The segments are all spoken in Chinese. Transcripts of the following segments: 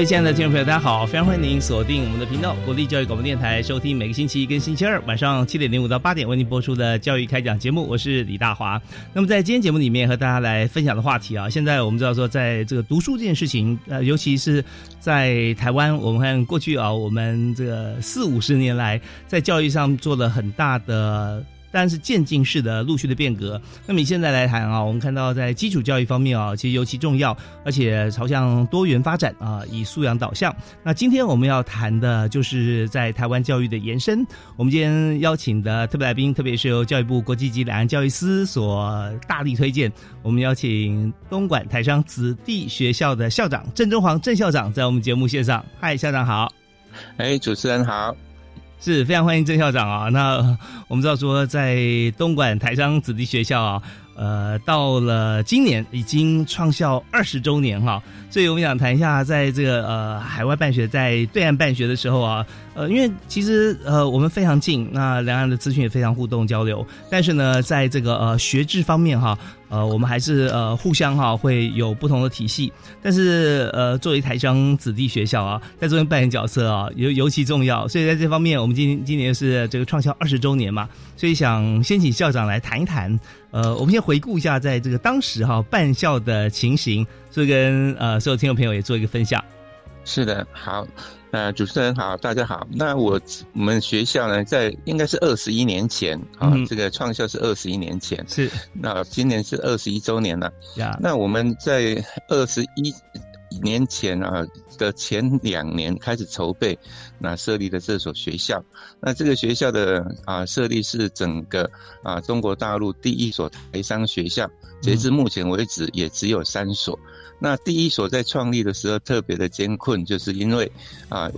各位亲爱的听众朋友，大家好！非常欢迎您锁定我们的频道——国立教育广播电台，收听每个星期一跟星期二晚上七点零五到八点为您播出的教育开讲节目。我是李大华。那么在今天节目里面和大家来分享的话题啊，现在我们知道说，在这个读书这件事情，呃，尤其是在台湾，我们看过去啊，我们这个四五十年来在教育上做了很大的。当然是渐进式的陆续的变革。那么你现在来谈啊，我们看到在基础教育方面啊，其实尤其重要，而且朝向多元发展啊，以素养导向。那今天我们要谈的就是在台湾教育的延伸。我们今天邀请的特别来宾，特别是由教育部国际级两岸教育司所大力推荐，我们邀请东莞台商子弟学校的校长郑中煌郑校长在我们节目线上。嗨，校长好。哎，主持人好。是非常欢迎郑校长啊！那我们知道说，在东莞台商子弟学校啊，呃，到了今年已经创校二十周年哈，所以我们想谈一下，在这个呃海外办学，在对岸办学的时候啊，呃，因为其实呃我们非常近，那两岸的资讯也非常互动交流，但是呢，在这个呃学制方面哈。呃，我们还是呃互相哈会有不同的体系，但是呃作为台商子弟学校啊，在这边扮演角色啊尤尤其重要，所以在这方面，我们今今年是这个创校二十周年嘛，所以想先请校长来谈一谈，呃，我们先回顾一下在这个当时哈办校的情形，所以跟呃所有听众朋友也做一个分享。是的，好。呃，主持人好，大家好。那我我们学校呢，在应该是二十一年前啊，这个创校是二十一年前。是。那今年是二十一周年了。呀。那我们在二十一年前啊的前两年开始筹备，那设立的这所学校。那这个学校的啊设立是整个啊中国大陆第一所台商学校，截至目前为止也只有三所。那第一所在创立的时候特别的艰困，就是因为啊，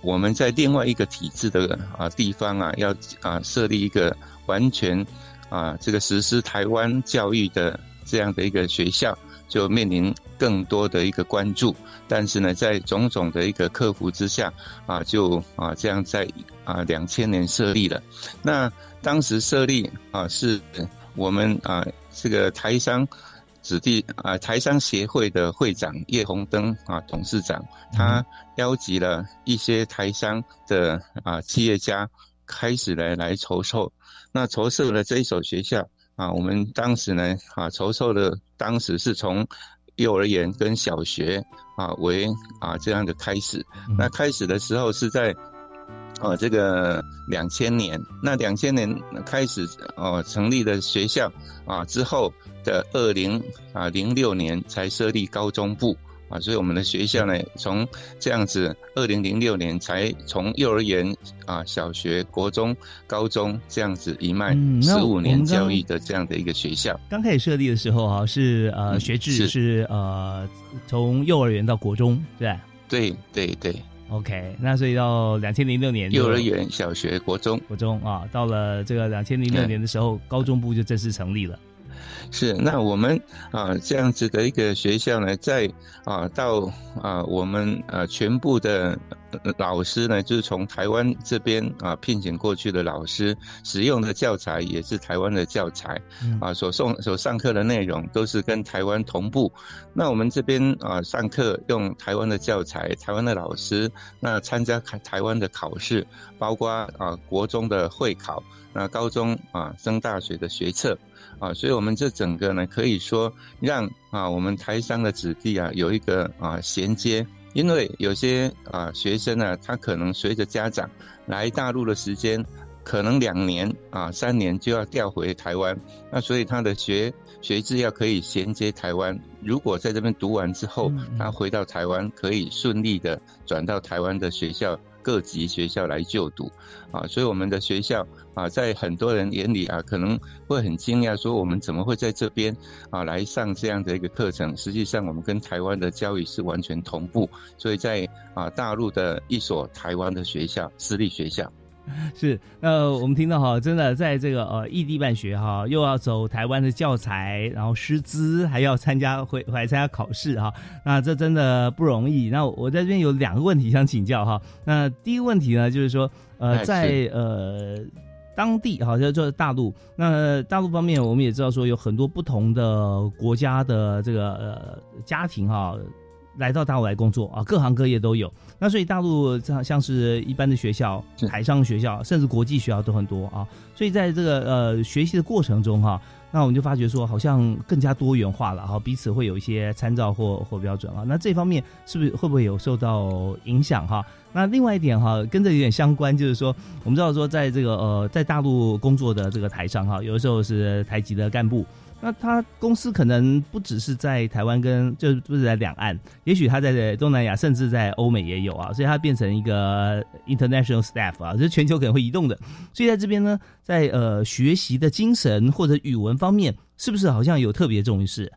我们在另外一个体制的啊地方啊，要啊设立一个完全啊这个实施台湾教育的这样的一个学校，就面临更多的一个关注。但是呢，在种种的一个克服之下啊，就啊这样在啊两千年设立了。那当时设立啊，是我们啊这个台商。子弟啊，台商协会的会长叶红登啊，董事长，他邀集了一些台商的啊企业家，开始来来筹措。那筹设了这一所学校啊，我们当时呢啊筹措的当时是从幼儿园跟小学啊为啊这样的开始。那开始的时候是在。哦，这个两千年，那两千年开始哦成立的学校啊，之后的二零啊零六年才设立高中部啊，所以我们的学校呢，从这样子二零零六年才从幼儿园啊、小学、国中、高中这样子一脉十五年教育的这样的一个学校。刚开始设立的时候啊，是呃学制是呃从幼儿园到国中，对对对对。OK，那所以到两千零六年，幼儿园、小学、国中、国中啊，到了这个两千零六年的时候，高中部就正式成立了。是，那我们啊这样子的一个学校呢，在啊到啊我们啊全部的老师呢，就是从台湾这边啊聘请过去的老师，使用的教材也是台湾的教材，啊，所送所上课的内容都是跟台湾同步。那我们这边啊上课用台湾的教材，台湾的老师，那参加台台湾的考试，包括啊国中的会考，那高中啊升大学的学测，啊，所以我们这整个呢可以说让啊我们台商的子弟啊有一个啊衔接。因为有些啊学生呢，他可能随着家长来大陆的时间，可能两年啊三年就要调回台湾，那所以他的学学制要可以衔接台湾。如果在这边读完之后，他回到台湾可以顺利的转到台湾的学校。各级学校来就读，啊，所以我们的学校啊，在很多人眼里啊，可能会很惊讶，说我们怎么会在这边啊来上这样的一个课程？实际上，我们跟台湾的教育是完全同步，所以在啊大陆的一所台湾的学校，私立学校。是，那我们听到哈，真的在这个呃异地办学哈，又要走台湾的教材，然后师资，还要参加回还参加考试哈，那这真的不容易。那我在这边有两个问题想请教哈。那第一个问题呢，就是说呃在呃当地哈，就就是大陆，那大陆方面我们也知道说有很多不同的国家的这个呃家庭哈。来到大陆来工作啊，各行各业都有。那所以大陆像像是一般的学校、海上学校，甚至国际学校都很多啊。所以在这个呃学习的过程中哈，那我们就发觉说，好像更加多元化了哈，彼此会有一些参照或或标准啊。那这方面是不是会不会有受到影响哈？那另外一点哈，跟这有点相关，就是说我们知道说，在这个呃在大陆工作的这个台上哈，有的时候是台籍的干部。那他公司可能不只是在台湾跟，就不是在两岸，也许他在东南亚，甚至在欧美也有啊，所以他变成一个 international staff 啊，就是全球可能会移动的。所以在这边呢，在呃学习的精神或者语文方面，是不是好像有特别重视？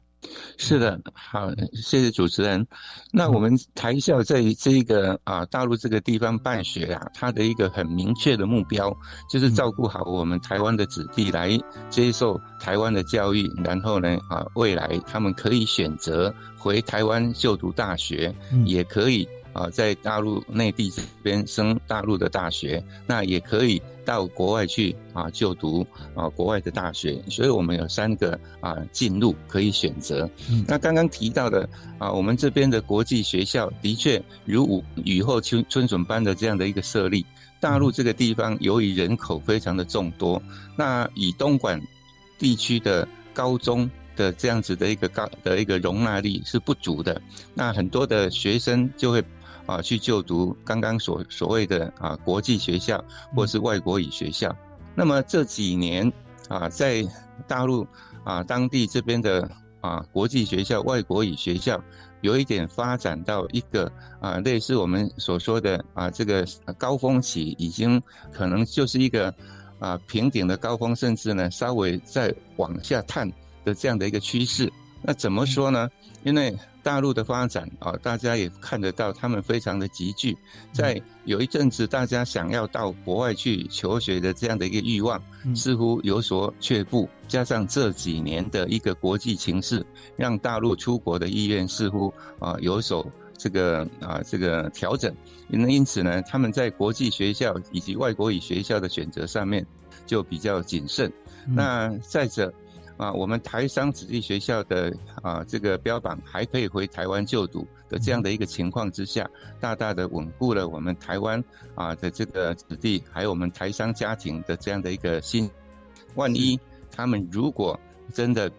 是的，好，谢谢主持人。那我们台校在这个啊大陆这个地方办学啊，它的一个很明确的目标，就是照顾好我们台湾的子弟来接受台湾的教育，然后呢啊未来他们可以选择回台湾就读大学，也可以。啊，在大陆内地这边升大陆的大学，那也可以到国外去啊就读啊国外的大学，所以我们有三个啊进入可以选择。那刚刚提到的啊，我们这边的国际学校的确如雨雨后春春笋般的这样的一个设立。大陆这个地方由于人口非常的众多，那以东莞地区的高中的这样子的一个高的一个容纳力是不足的，那很多的学生就会。啊，去就读刚刚所所谓的啊国际学校或是外国语学校。那么这几年啊，在大陆啊当地这边的啊国际学校、外国语学校，有一点发展到一个啊类似我们所说的啊这个高峰期，已经可能就是一个啊平顶的高峰，甚至呢稍微再往下探的这样的一个趋势。那怎么说呢？因为大陆的发展啊，大家也看得到，他们非常的急剧。在有一阵子，大家想要到国外去求学的这样的一个欲望，似乎有所却步。加上这几年的一个国际情势，让大陆出国的意愿似乎啊有所这个啊这个调整。那因此呢，他们在国际学校以及外国语学校的选择上面就比较谨慎。那再者。啊，我们台商子弟学校的啊这个标榜还可以回台湾就读的这样的一个情况之下，大大的稳固了我们台湾啊的这个子弟，还有我们台商家庭的这样的一个心。万一他们如果真的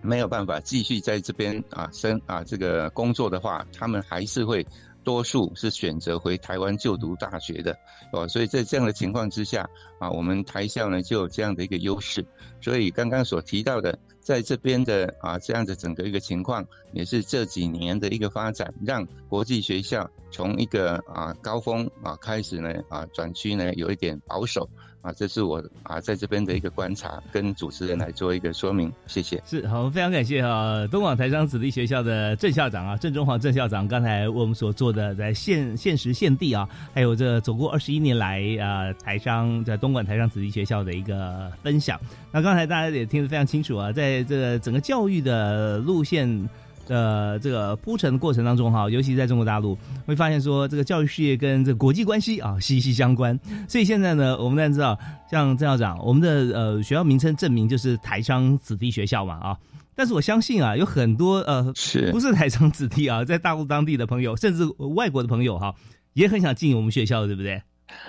没有办法继续在这边啊生啊这个工作的话，他们还是会。多数是选择回台湾就读大学的，哦，所以在这样的情况之下，啊，我们台校呢就有这样的一个优势。所以刚刚所提到的，在这边的啊这样的整个一个情况，也是这几年的一个发展，让国际学校从一个啊高峰啊开始呢啊转区呢有一点保守。啊，这是我啊在这边的一个观察，跟主持人来做一个说明，谢谢。是好，非常感谢啊，东莞台商子弟学校的郑校长啊，郑中华郑校长，刚才为我们所做的在现现实现地啊，还有这走过二十一年来啊台商在东莞台商子弟学校的一个分享。那刚才大家也听得非常清楚啊，在这个整个教育的路线。的这个铺陈的过程当中哈，尤其在中国大陆，会发现说这个教育事业跟这个国际关系啊息息相关。所以现在呢，我们大家知道，像郑校长，我们的呃学校名称证明就是台商子弟学校嘛啊。但是我相信啊，有很多呃是不是台商子弟啊，在大陆当地的朋友，甚至外国的朋友哈，也很想进我们学校，对不对？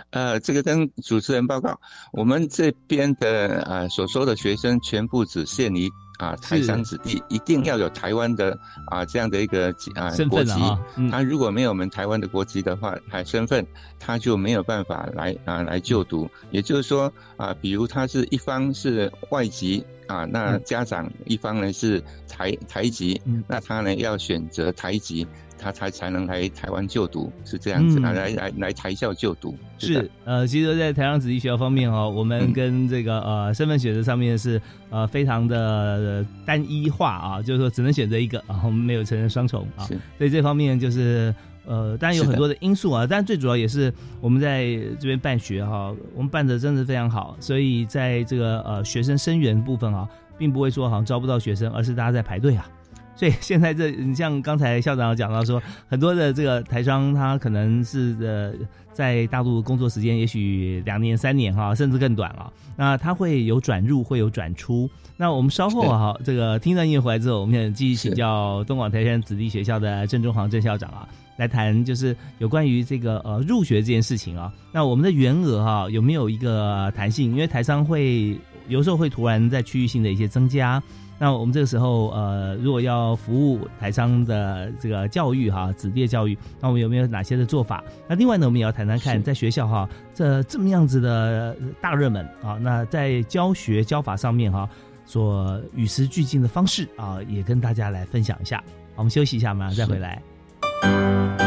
呃，这个跟主持人报告，我们这边的呃所说的学生全部只限于。啊，台商子弟一定要有台湾的啊这样的一个啊国籍，他如果没有我们台湾的国籍的话，台身份他就没有办法来啊来就读。也就是说啊，比如他是一方是外籍啊，那家长一方呢是台台籍，那他呢要选择台籍。他才才能来台湾就读，是这样子来来来来台校就读。是呃，其实，在台湾子弟学校方面哦，我们跟这个呃身份选择上面是呃非常的单一化啊，就是说只能选择一个啊，我们没有承认双重啊。所以这方面就是呃，当然有很多的因素啊，但最主要也是我们在这边办学哈，我们办的真的非常好，所以在这个呃学生生源部分啊，并不会说好像招不到学生，而是大家在排队啊。所以 现在这，你像刚才校长讲到说，很多的这个台商他可能是呃在大陆工作时间也许两年三年哈，甚至更短啊。那他会有转入，会有转出。那我们稍后哈，这个听段音乐回来之后，我们想继续请教东广台山子弟学校的郑中煌郑校长啊，来谈就是有关于这个呃入学这件事情啊。那我们的员额哈有没有一个弹性？因为台商会有时候会突然在区域性的一些增加。那我们这个时候，呃，如果要服务台商的这个教育哈，子弟教育，那我们有没有哪些的做法？那另外呢，我们也要谈谈看，在学校哈，这这么样子的大热门啊，那在教学教法上面哈，所与时俱进的方式啊，也跟大家来分享一下。我们休息一下，马上再回来。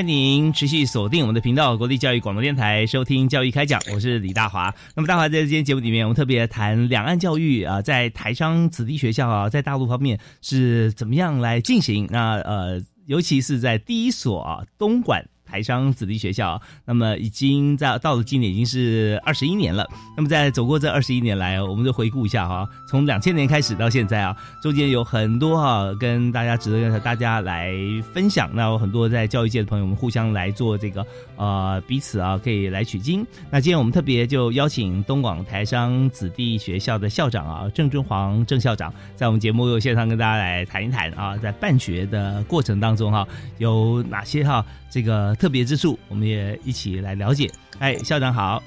欢迎您持续锁定我们的频道——国立教育广播电台，收听教育开讲。我是李大华。那么，大华在今天节目里面，我们特别谈两岸教育啊，在台商子弟学校啊，在大陆方面是怎么样来进行？那呃，尤其是在第一所啊，东莞。台商子弟学校，那么已经在到了今年已经是二十一年了。那么在走过这二十一年来，我们就回顾一下哈，从两千年开始到现在啊，中间有很多哈跟大家值得跟大家来分享。那有很多在教育界的朋友们互相来做这个呃彼此啊可以来取经。那今天我们特别就邀请东广台商子弟学校的校长啊郑尊煌郑校长，在我们节目线上跟大家来谈一谈啊，在办学的过程当中哈有哪些哈。这个特别之处，我们也一起来了解。哎，校长好。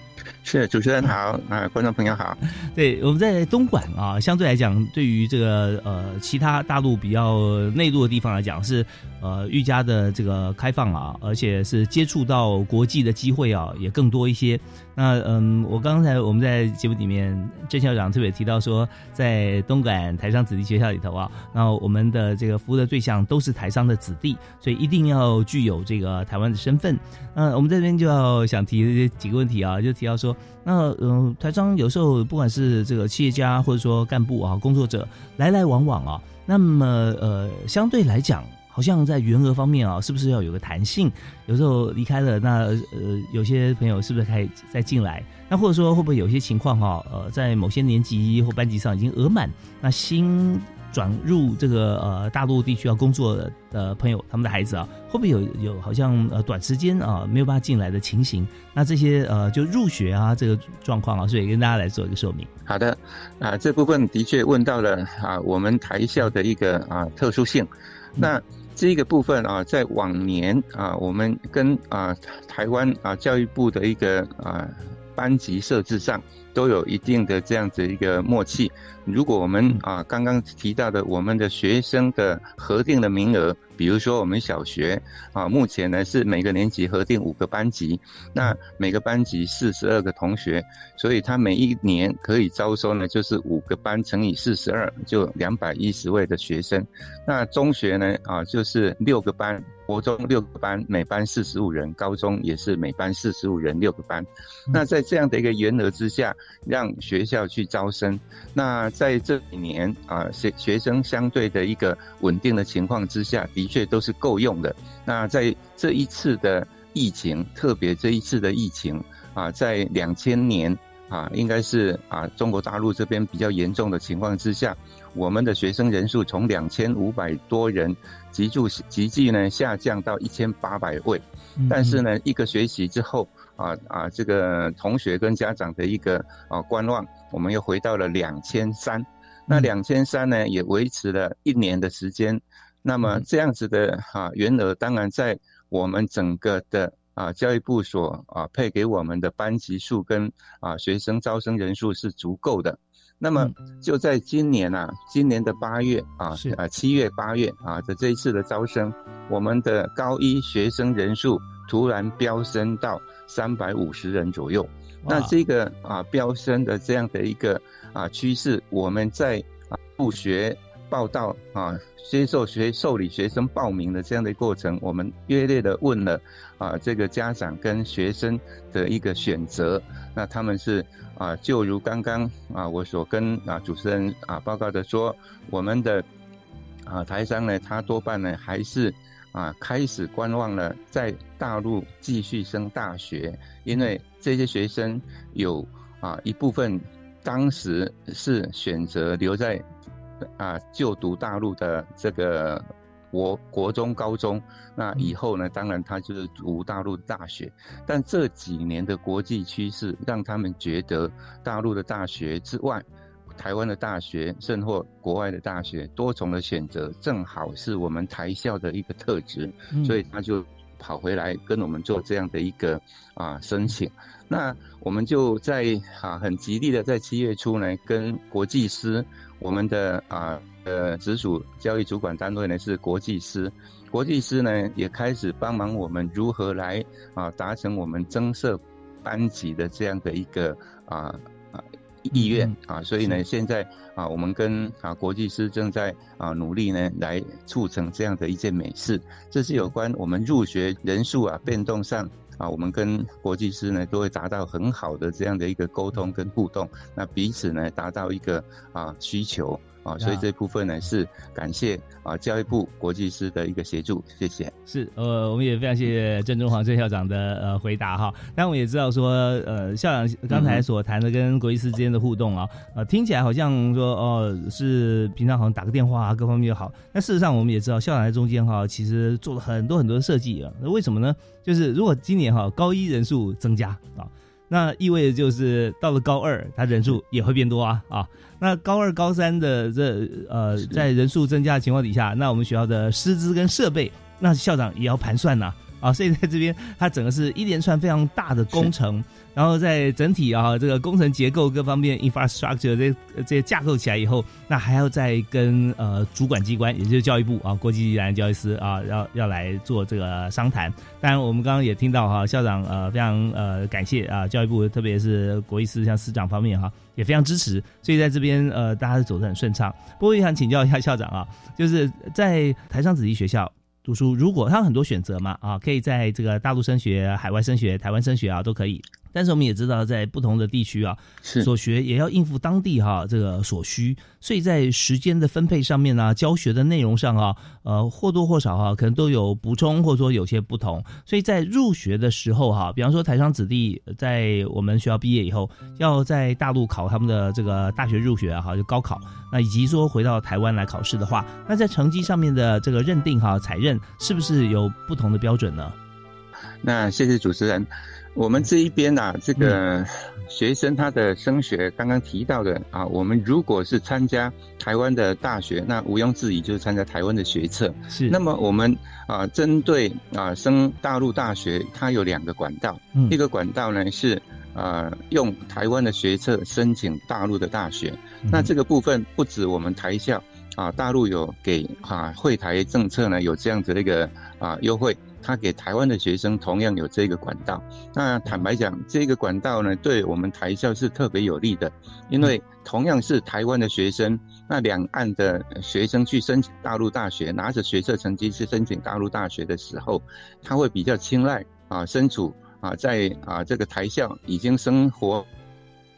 是主持人好啊，观众朋友好。对，我们在东莞啊，相对来讲，对于这个呃其他大陆比较内陆的地方来讲，是呃愈加的这个开放啊，而且是接触到国际的机会啊也更多一些。那嗯，我刚才我们在节目里面，郑校长特别提到说，在东莞台商子弟学校里头啊，那我们的这个服务的对象都是台商的子弟，所以一定要具有这个台湾的身份。那我们这边就要想提几个问题啊，就提到说，那嗯，台商有时候不管是这个企业家或者说干部啊、工作者来来往往啊，那么呃，相对来讲。好像在员额方面啊，是不是要有个弹性？有时候离开了，那呃，有些朋友是不是可以再进来？那或者说会不会有些情况哈？呃，在某些年级或班级上已经额满，那新转入这个呃大陆地区要工作的朋友，他们的孩子啊，会不会有有好像呃短时间啊没有办法进来的情形？那这些呃就入学啊这个状况啊，所以跟大家来做一个说明。好的，啊这部分的确问到了啊我们台校的一个啊特殊性，那。这个部分啊，在往年啊，我们跟啊台湾啊教育部的一个啊班级设置上都有一定的这样子一个默契。如果我们啊刚刚提到的我们的学生的核定的名额。比如说，我们小学啊，目前呢是每个年级核定五个班级，那每个班级四十二个同学，所以他每一年可以招收呢，就是五个班乘以四十二，就两百一十位的学生。那中学呢啊，就是六个班。国中六个班，每班四十五人；高中也是每班四十五人，六个班。那在这样的一个原额之下，让学校去招生。那在这几年啊，学学生相对的一个稳定的情况之下，的确都是够用的。那在这一次的疫情，特别这一次的疫情啊，在两千年啊，应该是啊中国大陆这边比较严重的情况之下。我们的学生人数从两千五百多人急剧急剧呢下降到一千八百位，但是呢一个学期之后啊啊这个同学跟家长的一个啊观望，我们又回到了两千三，那两千三呢也维持了一年的时间，那么这样子的哈原额当然在我们整个的啊教育部所啊配给我们的班级数跟啊学生招生人数是足够的。那么就在今年啊，今年的八月啊，是啊七月八月啊的这一次的招生，我们的高一学生人数突然飙升到三百五十人左右。那这个啊飙升的这样的一个啊趋势，我们在啊入学报道啊接受学受理学生报名的这样的过程，我们约略的问了啊这个家长跟学生的一个选择，那他们是。啊，就如刚刚啊，我所跟啊主持人啊报告的说，我们的啊台商呢，他多半呢还是啊开始观望了，在大陆继续升大学，因为这些学生有啊一部分当时是选择留在啊就读大陆的这个。国国中、高中，那以后呢？当然他就是读大陆大学。但这几年的国际趋势，让他们觉得大陆的大学之外，台湾的大学，甚或国外的大学，多重的选择，正好是我们台校的一个特质。所以他就跑回来跟我们做这样的一个啊申请。那我们就在啊很极力的在七月初呢，跟国际师，我们的啊。呃，直属教育主管单位呢是国际师，国际师呢也开始帮忙我们如何来啊达成我们增设班级的这样的一个啊意愿啊，所以呢现在啊我们跟啊国际师正在啊努力呢来促成这样的一件美事，这是有关我们入学人数啊变动上啊，我们跟国际师呢都会达到很好的这样的一个沟通跟互动，那彼此呢达到一个啊需求。啊，所以这部分呢是感谢啊教育部国际师的一个协助，谢谢。是，呃，我们也非常谢谢郑中煌郑校长的呃回答哈。但我们也知道说，呃，校长刚才所谈的跟国际师之间的互动啊，呃，听起来好像说哦是平常好像打个电话啊，各方面就好。那事实上我们也知道，校长在中间哈，其实做了很多很多的设计啊。那为什么呢？就是如果今年哈高一人数增加啊。那意味着就是到了高二，他人数也会变多啊啊！那高二、高三的这呃，在人数增加的情况底下，那我们学校的师资跟设备，那校长也要盘算呐啊！所以在这边，它整个是一连串非常大的工程。然后在整体啊，这个工程结构各方面 infrastructure 这这些架构起来以后，那还要再跟呃主管机关，也就是教育部啊，国际自然教育司啊，要要来做这个商谈。当然，我们刚刚也听到哈，校长呃非常呃感谢啊，教育部特别是国际司像司长方面哈，也非常支持，所以在这边呃大家走得很顺畅。不过也想请教一下校长啊，就是在台商子弟学校。读书，如果他有很多选择嘛，啊，可以在这个大陆升学、海外升学、台湾升学啊，都可以。但是我们也知道，在不同的地区啊，所学也要应付当地哈这个所需，所以在时间的分配上面呢，教学的内容上啊，呃或多或少哈，可能都有补充或者说有些不同。所以在入学的时候哈，比方说台商子弟在我们学校毕业以后，要在大陆考他们的这个大学入学啊，哈就高考，那以及说回到台湾来考试的话，那在成绩上面的这个认定哈采认，是不是有不同的标准呢？那谢谢主持人。我们这一边呢，这个学生他的升学刚刚提到的啊，我们如果是参加台湾的大学，那毋庸置疑就是参加台湾的学测。是。那么我们啊，针对啊升大陆大学，它有两个管道。嗯。一个管道呢是呃用台湾的学测申请大陆的大学。那这个部分不止我们台校啊，大陆有给啊会台政策呢有这样子的一个啊优惠。他给台湾的学生同样有这个管道，那坦白讲，这个管道呢，对我们台校是特别有利的，因为同样是台湾的学生，那两岸的学生去申请大陆大学，拿着学测成绩去申请大陆大学的时候，他会比较青睐啊，身处啊在啊这个台校已经生活。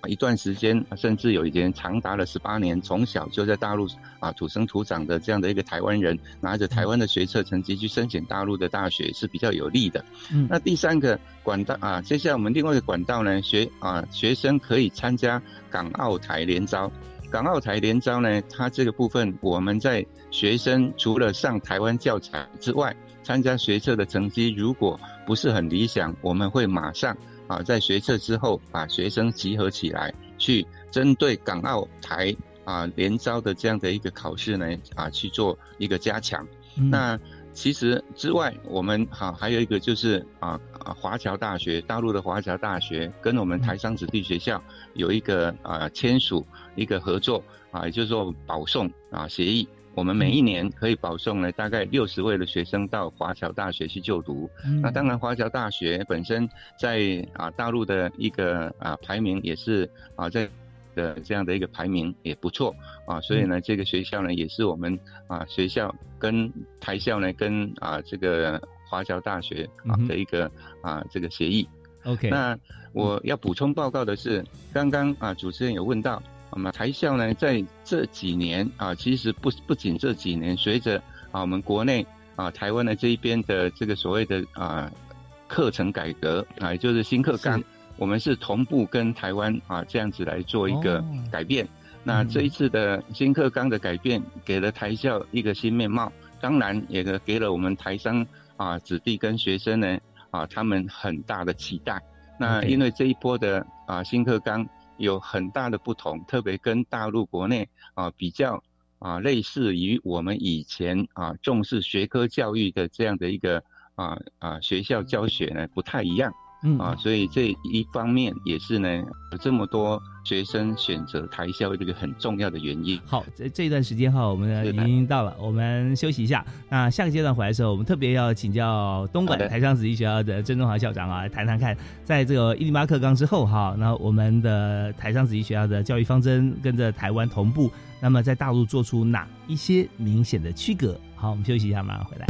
一段时间，甚至有一点长达了十八年，从小就在大陆啊土生土长的这样的一个台湾人，拿着台湾的学测成绩去申请大陆的大学是比较有利的。嗯，那第三个管道啊，接下来我们另外一个管道呢，学啊学生可以参加港澳台联招。港澳台联招呢，它这个部分我们在学生除了上台湾教材之外，参加学测的成绩如果不是很理想，我们会马上。啊，在学测之后，把学生集合起来，去针对港澳台啊联招的这样的一个考试呢，啊去做一个加强。那其实之外，我们哈还有一个就是啊啊华侨大学，大陆的华侨大学跟我们台商子弟学校有一个啊签署一个合作啊，也就是说保送啊协议。我们每一年可以保送呢大概六十位的学生到华侨大学去就读。那当然，华侨大学本身在啊大陆的一个啊排名也是啊在的这样的一个排名也不错啊，所以呢，这个学校呢也是我们啊学校跟台校呢跟啊这个华侨大学啊的一个啊这个协议。OK。那我要补充报告的是，刚刚啊主持人有问到。那么台校呢，在这几年啊，其实不不仅这几年，随着啊我们国内啊台湾的这一边的这个所谓的啊课程改革啊，也就是新课纲，我们是同步跟台湾啊这样子来做一个改变。那这一次的新课纲的改变，给了台校一个新面貌，当然也给了我们台商啊子弟跟学生呢啊他们很大的期待。那因为这一波的啊新课纲。有很大的不同，特别跟大陆国内啊比较啊，类似于我们以前啊重视学科教育的这样的一个啊啊学校教学呢不太一样。嗯啊，所以这一方面也是呢，有这么多学生选择台校这个很重要的原因。好，这这一段时间哈，我们已经到了，我们休息一下。那下个阶段回来的时候，我们特别要请教东莞台商子弟学校的郑中华校长啊，谈谈看，在这个一零八课纲之后哈，那我们的台商子弟学校的教育方针跟着台湾同步，那么在大陆做出哪一些明显的区隔？好，我们休息一下，马上回来。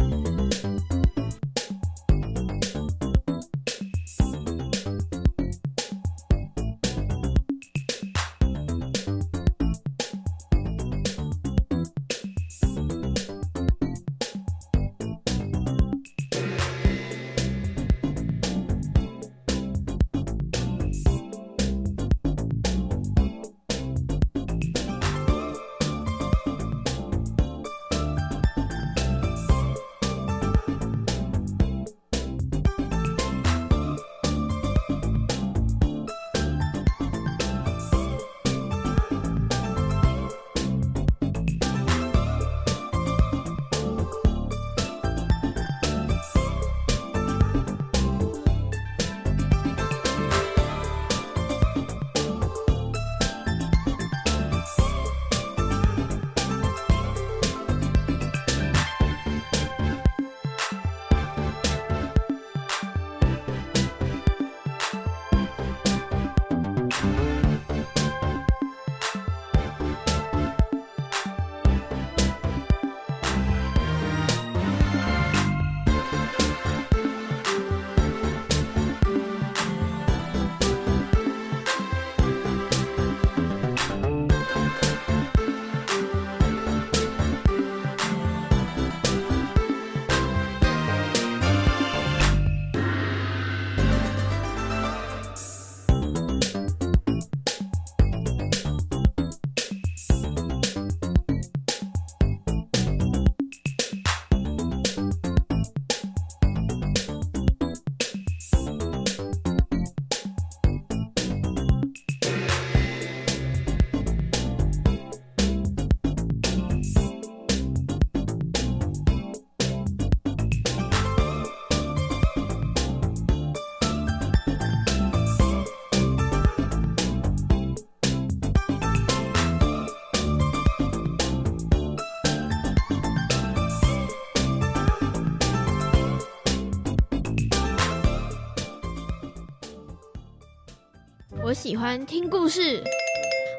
喜欢听故事，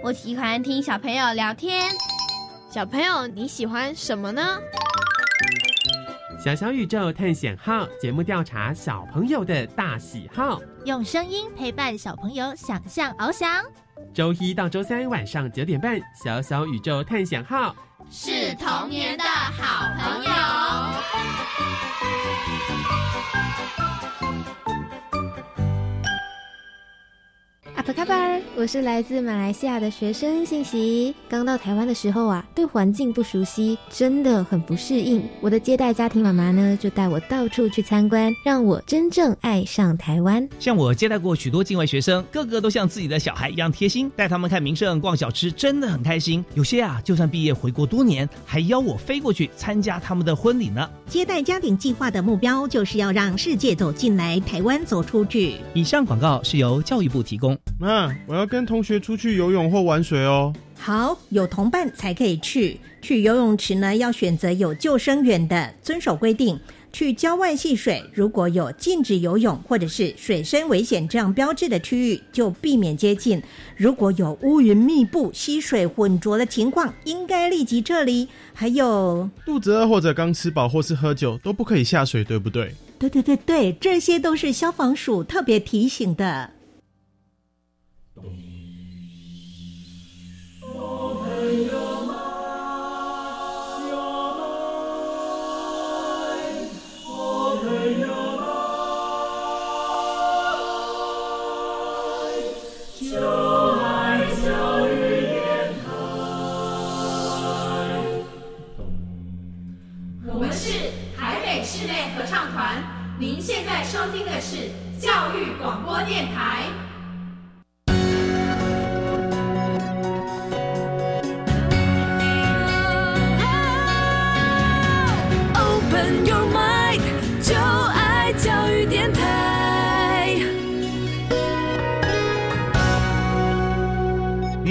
我喜欢听小朋友聊天。小朋友，你喜欢什么呢？小小宇宙探险号节目调查小朋友的大喜好，用声音陪伴小朋友想象翱翔。周一到周三晚上九点半，小小宇宙探险号是童年的好朋友。卡巴尔，我是来自马来西亚的学生信息。刚到台湾的时候啊，对环境不熟悉，真的很不适应。我的接待家庭妈妈呢，就带我到处去参观，让我真正爱上台湾。像我接待过许多境外学生，个个都像自己的小孩一样贴心，带他们看名胜、逛小吃，真的很开心。有些啊，就算毕业回国多年，还邀我飞过去参加他们的婚礼呢。接待家庭计划的目标就是要让世界走进来，台湾走出去。以上广告是由教育部提供。妈，我要跟同学出去游泳或玩水哦。好，有同伴才可以去。去游泳池呢，要选择有救生员的，遵守规定。去郊外戏水，如果有禁止游泳或者是水深危险这样标志的区域，就避免接近。如果有乌云密布、溪水浑浊的情况，应该立即撤离。还有，肚子饿或者刚吃饱或是喝酒都不可以下水，对不对？对对对对，这些都是消防署特别提醒的。电台。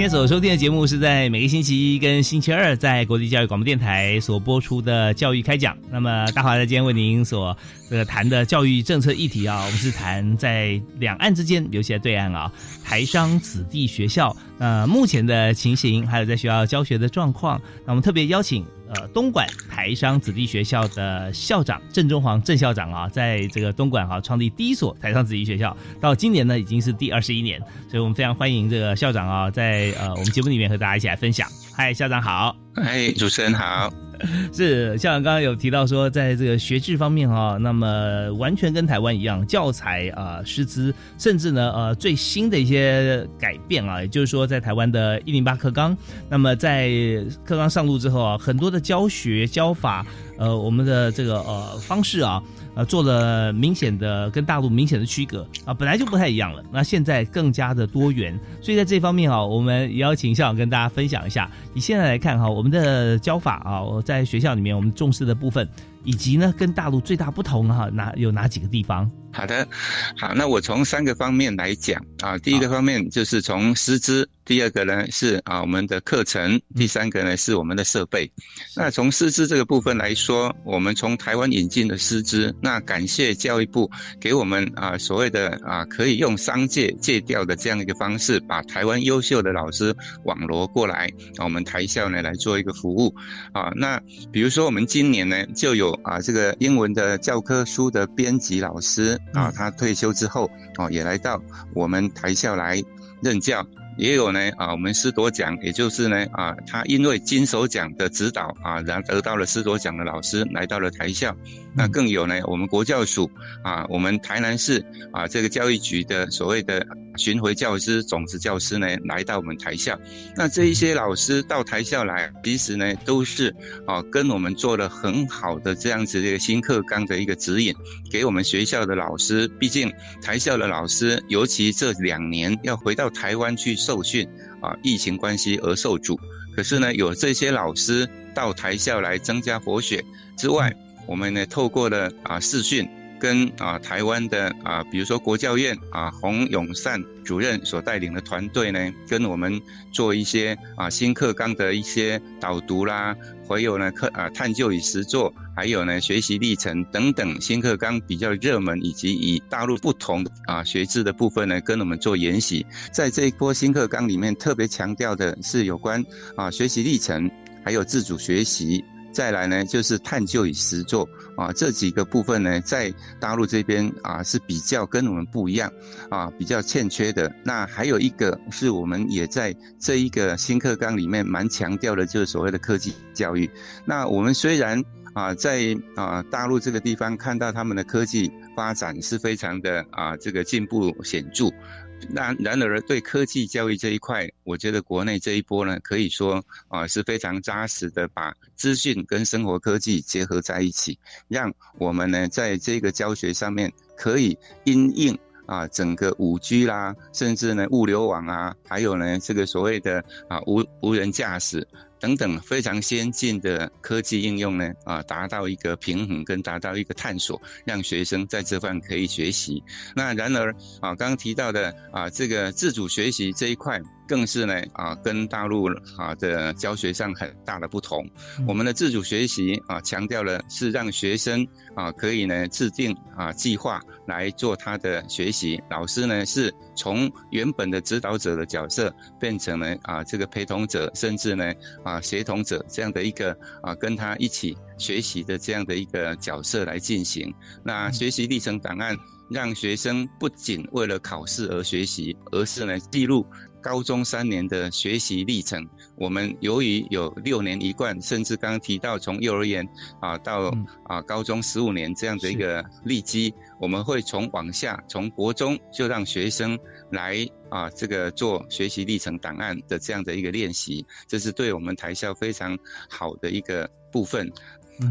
天所收听的节目是在每个星期一跟星期二在国际教育广播电台所播出的教育开讲。那么大华在今天为您所。这个谈的教育政策议题啊，我们是谈在两岸之间，尤其在对岸啊，台商子弟学校，呃，目前的情形，还有在学校教学的状况。那我们特别邀请呃东莞台商子弟学校的校长郑中煌郑校长啊，在这个东莞哈创立第一所台商子弟学校，到今年呢已经是第二十一年，所以我们非常欢迎这个校长啊，在呃我们节目里面和大家一起来分享。嗨，校长好！哎，主持人好。是像刚刚有提到说，在这个学制方面哈，那么完全跟台湾一样，教材啊、师资，甚至呢呃最新的一些改变啊，也就是说，在台湾的一零八课纲，那么在课纲上路之后啊，很多的教学教法，呃，我们的这个呃方式啊。呃，做了明显的跟大陆明显的区隔啊，本来就不太一样了。那现在更加的多元，所以在这方面啊，我们也要请校长跟大家分享一下。以现在来看哈，我们的教法啊，在学校里面我们重视的部分，以及呢跟大陆最大不同哈，哪有哪几个地方？好的，好，那我从三个方面来讲啊。第一个方面就是从师资，第二个呢是啊我们的课程，第三个呢是我们的设备。那从师资这个部分来说，我们从台湾引进的师资，那感谢教育部给我们啊所谓的啊可以用商界借调的这样一个方式，把台湾优秀的老师网罗过来，啊我们台校呢来做一个服务啊。那比如说我们今年呢就有啊这个英文的教科书的编辑老师。啊，他退休之后，哦，也来到我们台校来任教，也有呢，啊，我们师铎奖，也就是呢，啊，他因为金手奖的指导，啊，然后得到了师铎奖的老师来到了台校。那更有呢，我们国教署啊，我们台南市啊，这个教育局的所谓的巡回教师、种子教师呢，来到我们台校。那这一些老师到台校来，其实呢，都是啊，跟我们做了很好的这样子的一个新课纲的一个指引，给我们学校的老师。毕竟台校的老师，尤其这两年要回到台湾去受训啊，疫情关系而受阻。可是呢，有这些老师到台校来增加活血之外，我们呢，透过了啊视讯。跟啊台湾的啊，比如说国教院啊洪永善主任所带领的团队呢，跟我们做一些啊新课纲的一些导读啦，还有呢课啊探究与实作，还有呢学习历程等等新课纲比较热门以及以大陆不同啊学制的部分呢，跟我们做研习。在这一波新课纲里面，特别强调的是有关啊学习历程，还有自主学习。再来呢，就是探究与实作啊，这几个部分呢，在大陆这边啊是比较跟我们不一样啊，比较欠缺的。那还有一个是我们也在这一个新课纲里面蛮强调的，就是所谓的科技教育。那我们虽然啊在啊大陆这个地方看到他们的科技发展是非常的啊这个进步显著。那然而，对科技教育这一块，我觉得国内这一波呢，可以说啊是非常扎实的，把资讯跟生活科技结合在一起，让我们呢在这个教学上面可以因应啊整个五 G 啦，甚至呢物流网啊，还有呢这个所谓的啊无无人驾驶。等等非常先进的科技应用呢，啊，达到一个平衡跟达到一个探索，让学生在这方可以学习。那然而啊，刚提到的啊，这个自主学习这一块。更是呢啊，跟大陆啊的教学上很大的不同。我们的自主学习啊，强调的是让学生啊可以呢制定啊计划来做他的学习。老师呢是从原本的指导者的角色变成了啊这个陪同者，甚至呢啊协同者这样的一个啊跟他一起学习的这样的一个角色来进行。那学习历程档案让学生不仅为了考试而学习，而是呢记录。高中三年的学习历程，我们由于有六年一贯，甚至刚刚提到从幼儿园啊到啊高中十五年这样的一个立基，我们会从往下从国中就让学生来啊这个做学习历程档案的这样的一个练习，这是对我们台校非常好的一个部分。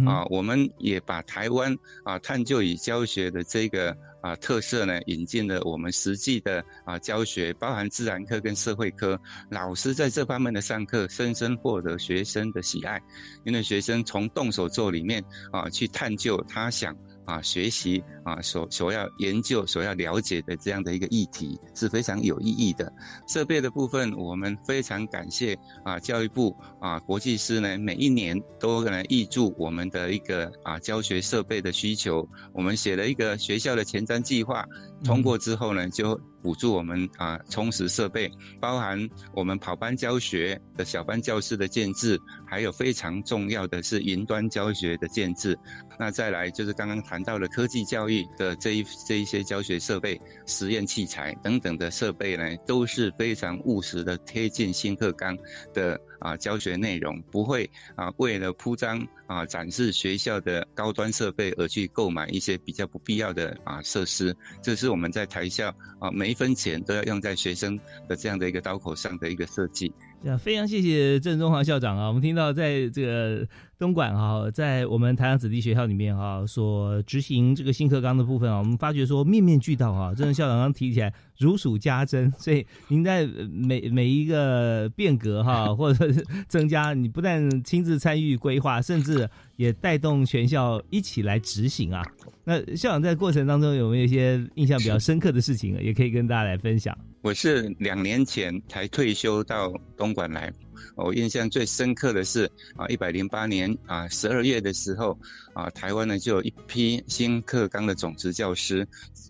啊，我们也把台湾啊探究与教学的这个。啊，特色呢，引进了我们实际的啊教学，包含自然科跟社会科，老师在这方面的上课，深深获得学生的喜爱，因为学生从动手做里面啊去探究他想。啊，学习啊，所所要研究、所要了解的这样的一个议题是非常有意义的。设备的部分，我们非常感谢啊，教育部啊，国际师呢，每一年都来挹注我们的一个啊教学设备的需求。我们写了一个学校的前瞻计划，通过之后呢，就。辅助我们啊，充实设备，包含我们跑班教学的小班教室的建制，还有非常重要的是云端教学的建制。那再来就是刚刚谈到的科技教育的这一这一些教学设备、实验器材等等的设备呢，都是非常务实的贴近新课纲的。啊，教学内容不会啊，为了铺张啊，展示学校的高端设备而去购买一些比较不必要的啊设施。这是我们在台校啊，每一分钱都要用在学生的这样的一个刀口上的一个设计。啊，非常谢谢郑中华校长啊！我们听到在这个东莞哈，在我们台湾子弟学校里面哈，所执行这个新课纲的部分啊，我们发觉说面面俱到哈。郑校长刚提起来如数家珍，所以您在每每一个变革哈，或者是增加，你不但亲自参与规划，甚至也带动全校一起来执行啊。那校长在过程当中有没有一些印象比较深刻的事情，也可以跟大家来分享？我是两年前才退休到东莞来，我印象最深刻的是啊，一百零八年啊十二月的时候啊，台湾呢就有一批新课纲的种子教师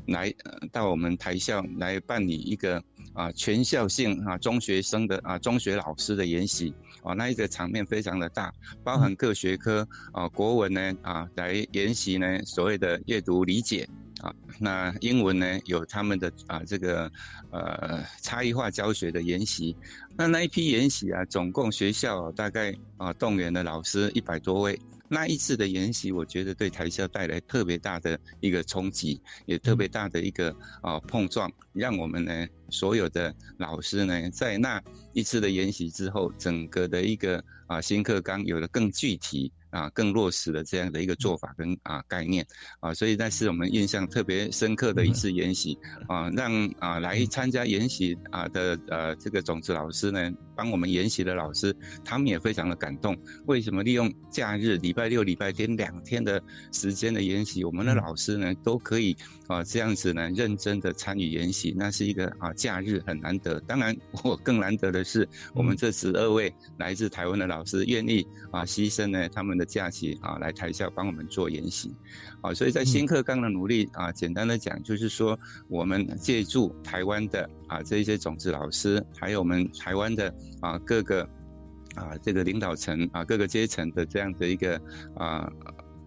来到我们台校来办理一个啊全校性啊中学生的啊中学老师的研习啊，那一个场面非常的大，包含各学科啊国文呢啊来研习呢所谓的阅读理解。啊，那英文呢有他们的啊这个呃差异化教学的研习，那那一批研习啊，总共学校大概啊动员的老师一百多位。那一次的研习，我觉得对台校带来特别大的一个冲击，也特别大的一个啊碰撞，让我们呢所有的老师呢在那一次的研习之后，整个的一个啊新课纲有了更具体。啊，更落实的这样的一个做法跟啊概念啊，所以那是我们印象特别深刻的一次研习啊，让啊来参加研习啊的呃这个种子老师呢，帮我们研习的老师，他们也非常的感动。为什么利用假日礼拜六、礼拜天两天的时间的研习，我们的老师呢都可以啊这样子呢认真的参与研习，那是一个啊假日很难得。当然，我更难得的是，我们这十二位来自台湾的老师愿意啊牺牲呢他们的假期啊来台校帮我们做研习，啊，所以在新课纲的努力啊，简单的讲就是说，我们借助台湾的啊这一些种子老师，还有我们台湾的啊各个。啊，这个领导层啊，各个阶层的这样的一个啊，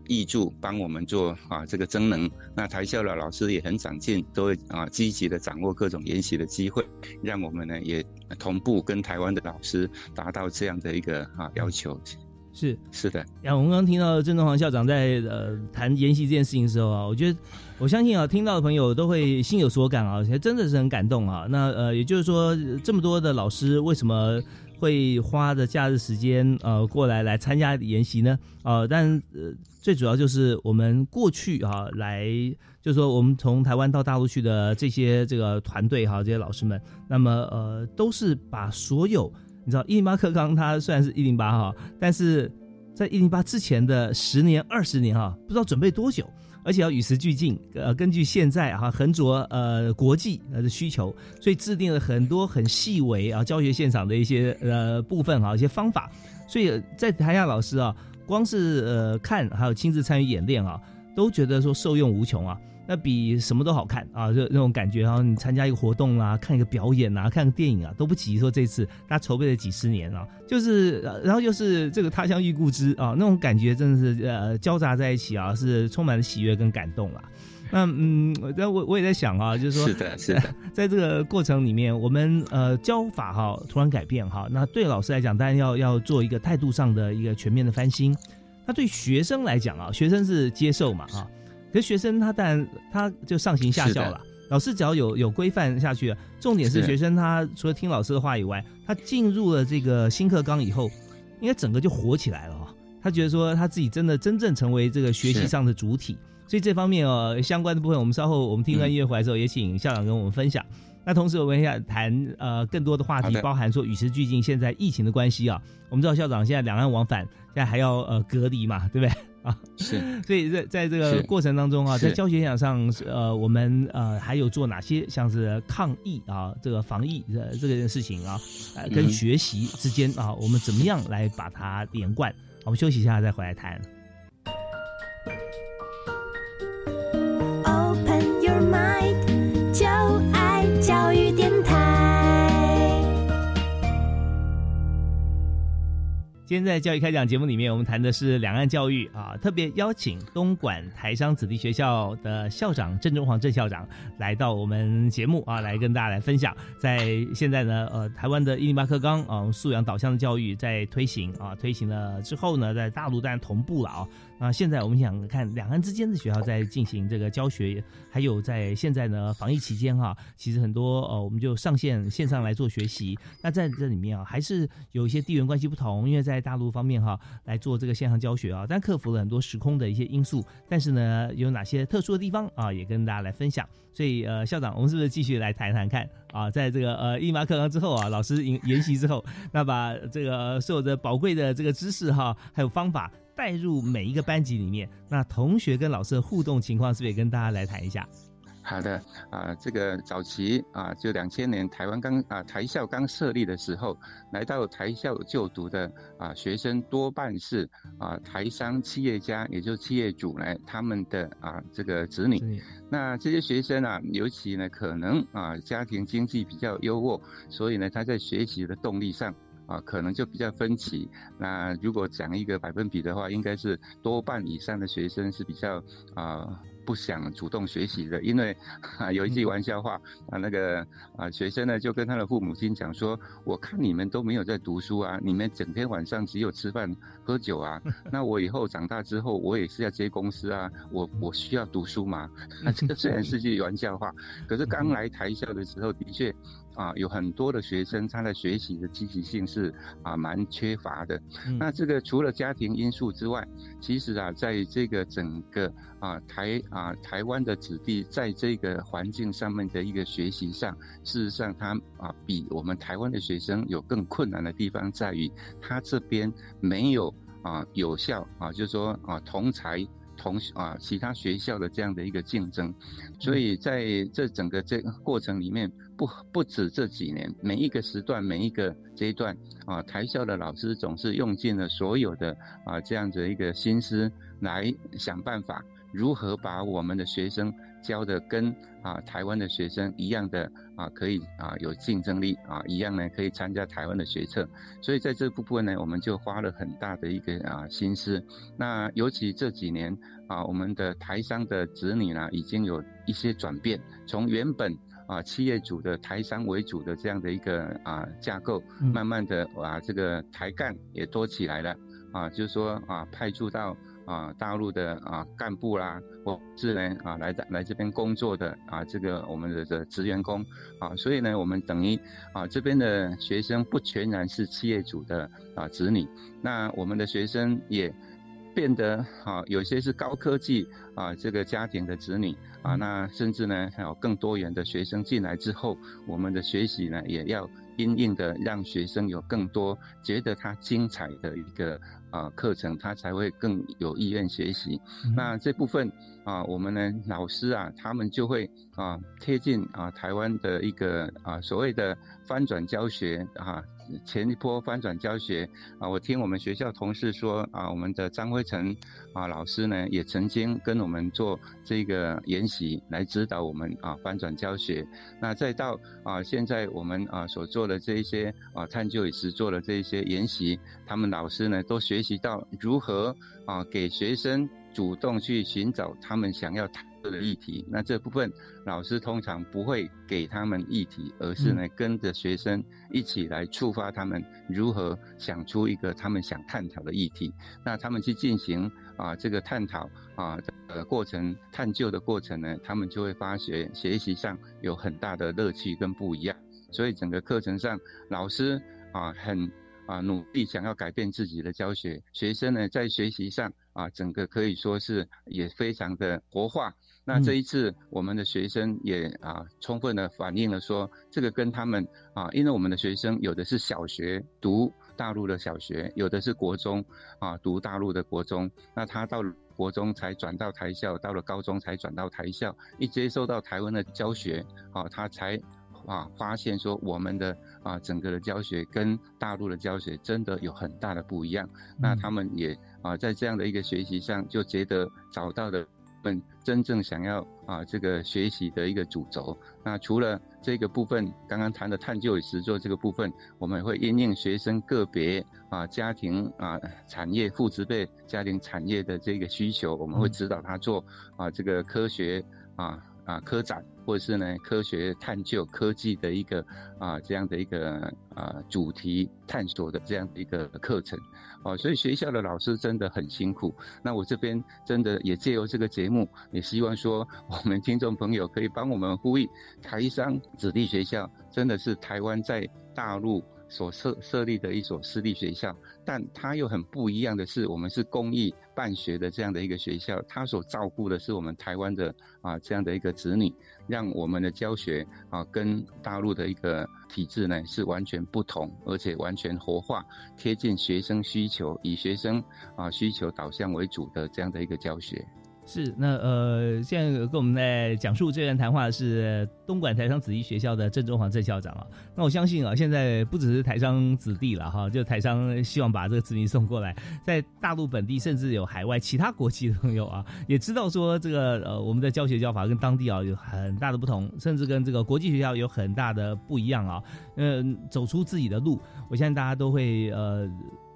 挹助帮我们做啊这个增能。那台校的老师也很长进，都会啊积极的掌握各种研习的机会，让我们呢也同步跟台湾的老师达到这样的一个啊要求。是是的。然后我们刚刚听到郑东煌校长在呃谈研习这件事情的时候啊，我觉得我相信啊，听到的朋友都会心有所感啊，真的是很感动啊。那呃，也就是说，这么多的老师为什么？会花的假日时间，呃，过来来参加研习呢，呃，但呃，最主要就是我们过去啊，来就是说我们从台湾到大陆去的这些这个团队哈，这些老师们，那么呃，都是把所有你知道一零八课纲，它虽然是一零八哈，但是在一零八之前的十年、二十年哈，不知道准备多久。而且要与时俱进，呃，根据现在哈横着呃国际呃的需求，所以制定了很多很细微啊教学现场的一些呃部分哈一些方法，所以在台下老师啊，光是呃看还有亲自参与演练啊，都觉得说受用无穷啊。那比什么都好看啊！就那种感觉啊，你参加一个活动啊，看一个表演啊，看个电影啊，都不及说这次他筹备了几十年啊，就是然后又是这个他乡遇故知啊，那种感觉真的是呃交杂在一起啊，是充满了喜悦跟感动啊。那嗯，那我我也在想啊，就是说是的，是的，在这个过程里面，我们呃教法哈突然改变哈，那对老师来讲，当然要要做一个态度上的一个全面的翻新。那对学生来讲啊，学生是接受嘛啊。可是学生他当然他就上行下效了，老师只要有有规范下去，重点是学生他除了听老师的话以外，他进入了这个新课纲以后，应该整个就活起来了哈。他觉得说他自己真的真正成为这个学习上的主体，所以这方面哦相关的部分，我们稍后我们听完音乐回来之后，也请校长跟我们分享。那同时我们想谈呃更多的话题，包含说与时俱进，现在疫情的关系啊，我们知道校长现在两岸往返，现在还要呃隔离嘛，对不对？啊，是，所以在在这个过程当中啊，在教学讲上，呃，我们呃还有做哪些像是抗疫啊，这个防疫的这个事情啊，呃，跟学习之间啊，我们怎么样来把它连贯？我们休息一下再回来谈。Open your mind，就爱教育电今天在教育开讲节目里面，我们谈的是两岸教育啊，特别邀请东莞台商子弟学校的校长郑中煌郑校长来到我们节目啊，来跟大家来分享。在现在呢，呃，台湾的一零八课纲啊，素养导向的教育在推行啊，推行了之后呢，在大陆当然同步了啊。那现在我们想看两岸之间的学校在进行这个教学，还有在现在呢防疫期间哈，其实很多呃我们就上线线上来做学习。那在这里面啊，还是有一些地缘关系不同，因为在在大陆方面哈来做这个线上教学啊，但克服了很多时空的一些因素。但是呢，有哪些特殊的地方啊，也跟大家来分享。所以呃，校长，我们是不是继续来谈谈看啊？在这个呃一马课堂之后啊，老师研研习之后，那把这个所有的宝贵的这个知识哈，还有方法。带入每一个班级里面，那同学跟老师的互动情况，是不是也跟大家来谈一下？好的啊，这个早期啊，就两千年台湾刚啊台校刚设立的时候，来到台校就读的啊学生多半是啊台商企业家，也就是企业主呢他们的啊这个子女。那这些学生啊，尤其呢可能啊家庭经济比较优渥，所以呢他在学习的动力上。啊，可能就比较分歧。那如果讲一个百分比的话，应该是多半以上的学生是比较啊。不想主动学习的，因为啊有一句玩笑话啊，那个啊学生呢就跟他的父母亲讲说：“我看你们都没有在读书啊，你们整天晚上只有吃饭喝酒啊，那我以后长大之后我也是要接公司啊，我我需要读书嘛。”那这个虽然是句玩笑话，可是刚来台校的时候，的确啊有很多的学生他的学习的积极性是啊蛮缺乏的。那这个除了家庭因素之外，其实啊在这个整个啊台。啊，台湾的子弟在这个环境上面的一个学习上，事实上他啊，比我们台湾的学生有更困难的地方在于，他这边没有。啊有效啊，就是说啊同才同啊其他学校的这样的一个竞争，所以在这整个这个过程里面，不不止这几年，每一个时段每一个阶段啊，台校的老师总是用尽了所有的啊这样子一个心思来想办法。如何把我们的学生教的跟啊台湾的学生一样的啊可以啊有竞争力啊一样呢可以参加台湾的学测，所以在这部分呢我们就花了很大的一个啊心思。那尤其这几年啊我们的台商的子女呢已经有一些转变，从原本啊企业主的台商为主的这样的一个啊架构，慢慢的啊这个台干也多起来了啊，就是说啊派驻到。啊，大陆的啊干部啦，或是呢啊来来这边工作的啊，这个我们的的职员工啊，所以呢，我们等于啊这边的学生不全然是企业主的啊子女，那我们的学生也变得啊有些是高科技啊这个家庭的子女啊，那甚至呢还有更多元的学生进来之后，我们的学习呢也要。因应的让学生有更多觉得他精彩的一个啊课程，他才会更有意愿学习。那这部分啊，我们呢老师啊，他们就会啊贴近啊台湾的一个啊所谓的翻转教学啊。前一波翻转教学啊，我听我们学校同事说啊，我们的张辉成啊老师呢，也曾经跟我们做这个研习来指导我们啊翻转教学。那再到啊现在我们啊所做的这一些啊探究与实做的这一些研习，他们老师呢都学习到如何啊给学生主动去寻找他们想要谈。的议题，那这部分老师通常不会给他们议题，而是呢跟着学生一起来触发他们如何想出一个他们想探讨的议题。那他们去进行啊这个探讨啊的过程、探究的过程呢，他们就会发觉学习上有很大的乐趣跟不一样。所以整个课程上，老师啊很啊努力想要改变自己的教学，学生呢在学习上啊整个可以说是也非常的活化。那这一次，我们的学生也啊，充分的反映了说，这个跟他们啊，因为我们的学生有的是小学读大陆的小学，有的是国中啊读大陆的国中，那他到国中才转到台校，到了高中才转到台校，一接受到台湾的教学啊，他才啊发现说，我们的啊整个的教学跟大陆的教学真的有很大的不一样。那他们也啊在这样的一个学习上，就觉得找到的。真正想要啊，这个学习的一个主轴。那除了这个部分，刚刚谈的探究与实作这个部分，我们会因应学生个别啊家庭啊产业父职辈家庭产业的这个需求，我们会指导他做啊这个科学啊啊科展。或者是呢，科学探究科技的一个啊这样的一个啊主题探索的这样的一个课程，哦，所以学校的老师真的很辛苦。那我这边真的也借由这个节目，也希望说我们听众朋友可以帮我们呼吁，台商子弟学校真的是台湾在大陆。所设设立的一所私立学校，但它又很不一样的是，我们是公益办学的这样的一个学校，它所照顾的是我们台湾的啊这样的一个子女，让我们的教学啊跟大陆的一个体制呢是完全不同，而且完全活化，贴近学生需求，以学生啊需求导向为主的这样的一个教学。是，那呃，现在跟我们在讲述这段谈话的是东莞台商子弟学校的郑中煌郑校长啊。那我相信啊，现在不只是台商子弟了哈，就台商希望把这个子女送过来，在大陆本地甚至有海外其他国籍的朋友啊，也知道说这个呃，我们的教学教法跟当地啊有很大的不同，甚至跟这个国际学校有很大的不一样啊。嗯，走出自己的路，我相信大家都会呃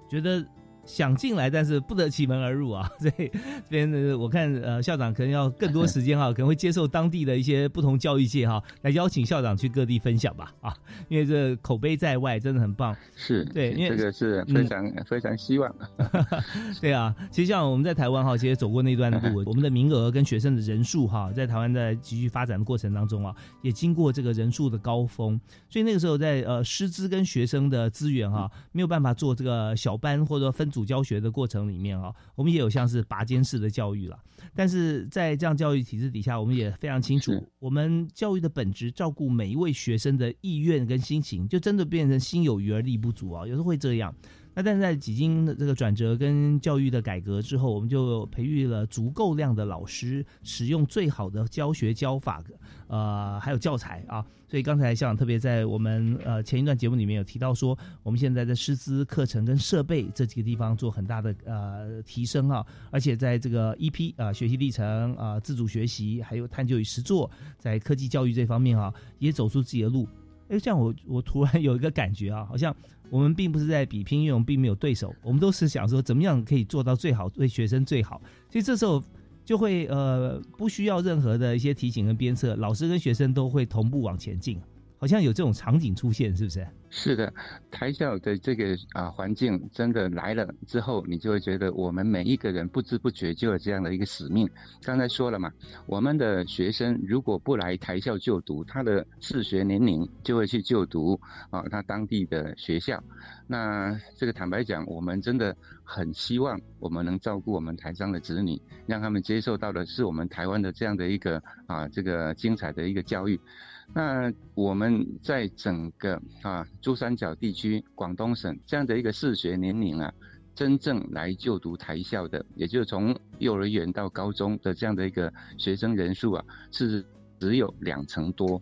觉得。想进来，但是不得其门而入啊！所以这边呢，我看呃校长可能要更多时间哈，可能会接受当地的一些不同教育界哈，来邀请校长去各地分享吧啊！因为这口碑在外，真的很棒。是对，因为这个是非常非常希望。对啊，其实像我们在台湾哈，其实走过那段路，我们的名额跟学生的人数哈，在台湾在急剧发展的过程当中啊，也经过这个人数的高峰，所以那个时候在呃师资跟学生的资源哈，没有办法做这个小班或者分。主教学的过程里面啊，我们也有像是拔尖式的教育了，但是在这样教育体制底下，我们也非常清楚，我们教育的本质，照顾每一位学生的意愿跟心情，就真的变成心有余而力不足啊，有时候会这样。那但在几经的这个转折跟教育的改革之后，我们就培育了足够量的老师，使用最好的教学教法，呃，还有教材啊。所以刚才校长特别在我们呃前一段节目里面有提到说，我们现在在师资、课程跟设备这几个地方做很大的呃提升啊，而且在这个 EP 啊学习历程啊自主学习，还有探究与实作，在科技教育这方面啊，也走出自己的路。哎，这样我我突然有一个感觉啊，好像我们并不是在比拼，因为我们并没有对手，我们都是想说怎么样可以做到最好，对学生最好。所以这时候。就会呃不需要任何的一些提醒跟鞭策，老师跟学生都会同步往前进，好像有这种场景出现，是不是？是的，台校的这个啊环境真的来了之后，你就会觉得我们每一个人不知不觉就有这样的一个使命。刚才说了嘛，我们的学生如果不来台校就读，他的自学年龄就会去就读啊他当地的学校。那这个坦白讲，我们真的很希望我们能照顾我们台上的子女，让他们接受到的是我们台湾的这样的一个啊这个精彩的一个教育。那我们在整个啊珠三角地区、广东省这样的一个视学年龄啊，真正来就读台校的，也就是从幼儿园到高中的这样的一个学生人数啊，是只有两成多，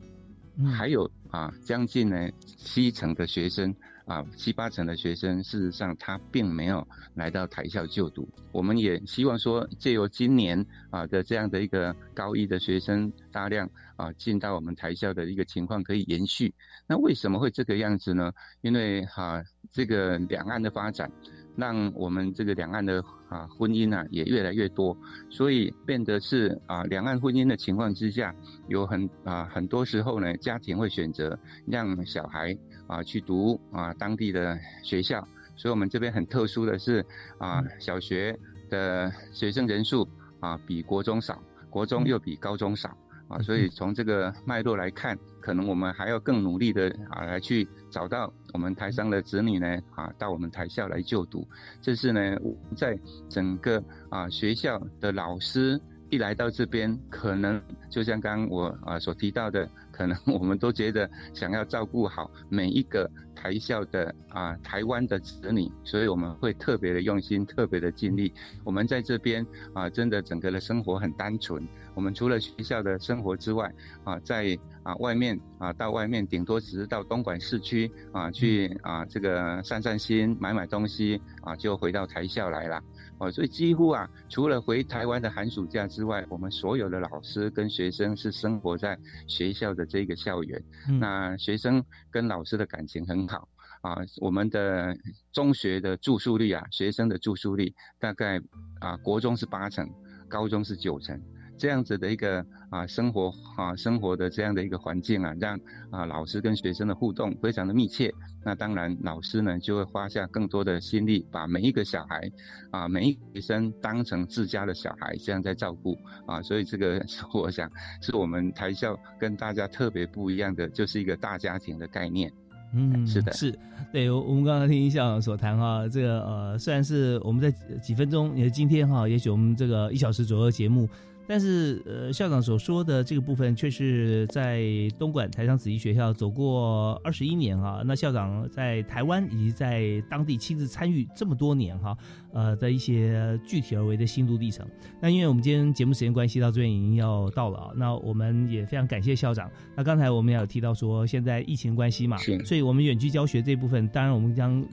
还有啊将近呢七成的学生。啊，七八成的学生，事实上他并没有来到台校就读。我们也希望说，借由今年啊的这样的一个高一的学生大量啊进到我们台校的一个情况可以延续。那为什么会这个样子呢？因为哈，这个两岸的发展。让我们这个两岸的啊婚姻啊也越来越多，所以变得是啊两岸婚姻的情况之下，有很啊很多时候呢，家庭会选择让小孩啊去读啊当地的学校，所以我们这边很特殊的是啊小学的学生人数啊比国中少，国中又比高中少。啊，所以从这个脉络来看，可能我们还要更努力的啊，来去找到我们台商的子女呢，啊，到我们台校来就读。这是呢，在整个啊学校的老师一来到这边，可能就像刚刚我啊所提到的。可能我们都觉得想要照顾好每一个台校的啊台湾的子女，所以我们会特别的用心，特别的尽力。我们在这边啊，真的整个的生活很单纯。我们除了学校的生活之外啊，在啊外面啊到外面，顶多只是到东莞市区啊去啊这个散散心，买买东西啊，就回到台校来了。哦，所以几乎啊，除了回台湾的寒暑假之外，我们所有的老师跟学生是生活在学校的这个校园。那学生跟老师的感情很好啊。我们的中学的住宿率啊，学生的住宿率大概啊，国中是八成，高中是九成。这样子的一个啊生活啊生活的这样的一个环境啊，让啊老师跟学生的互动非常的密切。那当然，老师呢就会花下更多的心力，把每一个小孩啊每一个学生当成自家的小孩，这样在照顾啊。所以这个 我想是我们台校跟大家特别不一样的，就是一个大家庭的概念。嗯，是的，是对。我们刚刚听校长所谈哈，这个呃虽然是我们在几分钟，也今天哈，也许我们这个一小时左右节目。但是，呃，校长所说的这个部分，却是在东莞台商子弟学校走过二十一年啊。那校长在台湾以及在当地亲自参与这么多年哈，呃的一些具体而为的心路历程。那因为我们今天节目时间关系，到这边已经要到了啊。那我们也非常感谢校长。那刚才我们也有提到说，现在疫情关系嘛，所以我们远距教学这部分，当然我们将。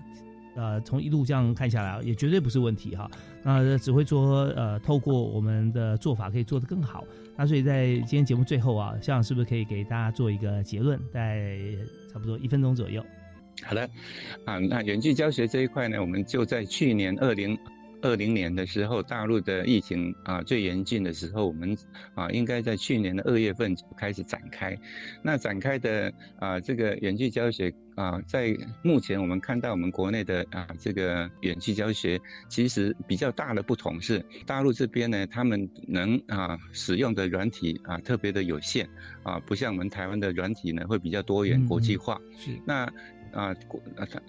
呃，从一路这样看下来，也绝对不是问题哈。那只会说，呃，透过我们的做法可以做得更好。那所以在今天节目最后啊，校长是不是可以给大家做一个结论，在差不多一分钟左右？好的，啊，那远距教学这一块呢，我们就在去年二零。二零年的时候，大陆的疫情啊最严峻的时候，我们啊应该在去年的二月份就开始展开。那展开的啊这个远距教学啊，在目前我们看到我们国内的啊这个远距教学，其实比较大的不同是，大陆这边呢，他们能啊使用的软体啊特别的有限啊，不像我们台湾的软体呢会比较多元国际化。是那。啊，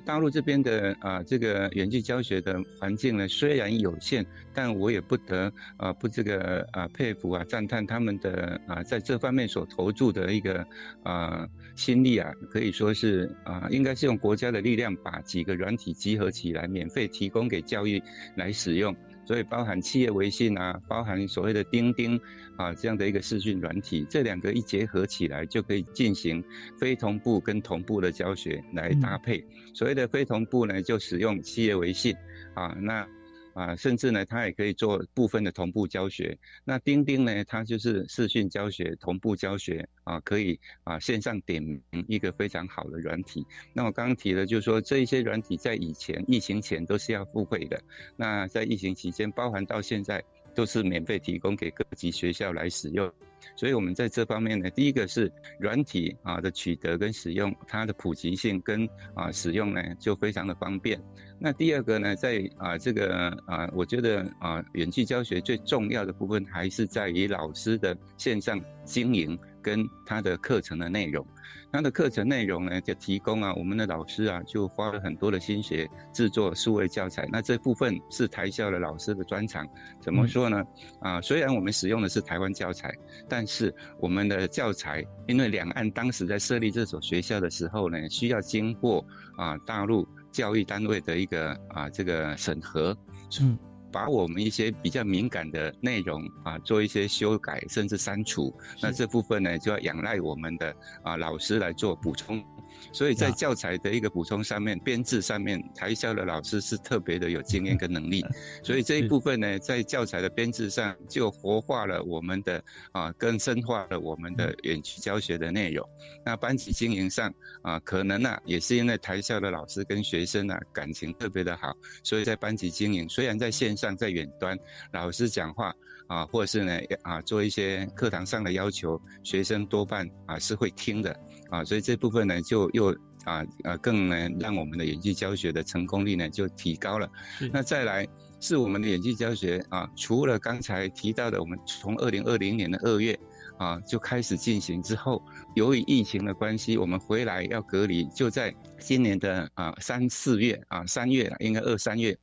大陆这边的啊这个远距教学的环境呢，虽然有限，但我也不得啊不这个啊佩服啊赞叹他们的啊在这方面所投注的一个啊心力啊，可以说是啊应该是用国家的力量把几个软体集合起来，免费提供给教育来使用。所以包含企业微信啊，包含所谓的钉钉啊这样的一个视讯软体，这两个一结合起来，就可以进行非同步跟同步的教学来搭配。所谓的非同步呢，就使用企业微信啊，那。啊，甚至呢，它也可以做部分的同步教学。那钉钉呢，它就是视讯教学、同步教学啊，可以啊线上点名一个非常好的软体。那我刚刚提的，就是说这一些软体在以前疫情前都是要付费的，那在疫情期间，包含到现在都是免费提供给各级学校来使用。所以，我们在这方面呢，第一个是软体啊的取得跟使用，它的普及性跟啊使用呢就非常的方便。那第二个呢，在啊这个啊，我觉得啊远距教学最重要的部分还是在于老师的线上经营跟他的课程的内容。他的课程内容呢，就提供啊，我们的老师啊，就花了很多的心血制作数位教材。那这部分是台校的老师的专长。怎么说呢？啊，虽然我们使用的是台湾教材，但是我们的教材，因为两岸当时在设立这所学校的时候呢，需要经过啊大陆教育单位的一个啊这个审核。嗯。把我们一些比较敏感的内容啊，做一些修改，甚至删除。那这部分呢，就要仰赖我们的啊老师来做补充。所以在教材的一个补充上面、编制上面，台校的老师是特别的有经验跟能力。所以这一部分呢，在教材的编制上就活化了我们的啊，更深化了我们的远距教学的内容。那班级经营上啊，可能呢也是因为台校的老师跟学生啊感情特别的好，所以在班级经营，虽然在线上在远端，老师讲话啊，或是呢啊做一些课堂上的要求，学生多半啊是会听的。啊，所以这部分呢，就又啊啊更呢让我们的演技教学的成功率呢就提高了。那再来是我们的演技教学啊，除了刚才提到的，我们从二零二零年的二月啊就开始进行之后，由于疫情的关系，我们回来要隔离，就在今年的啊三四月啊三月应该二三月。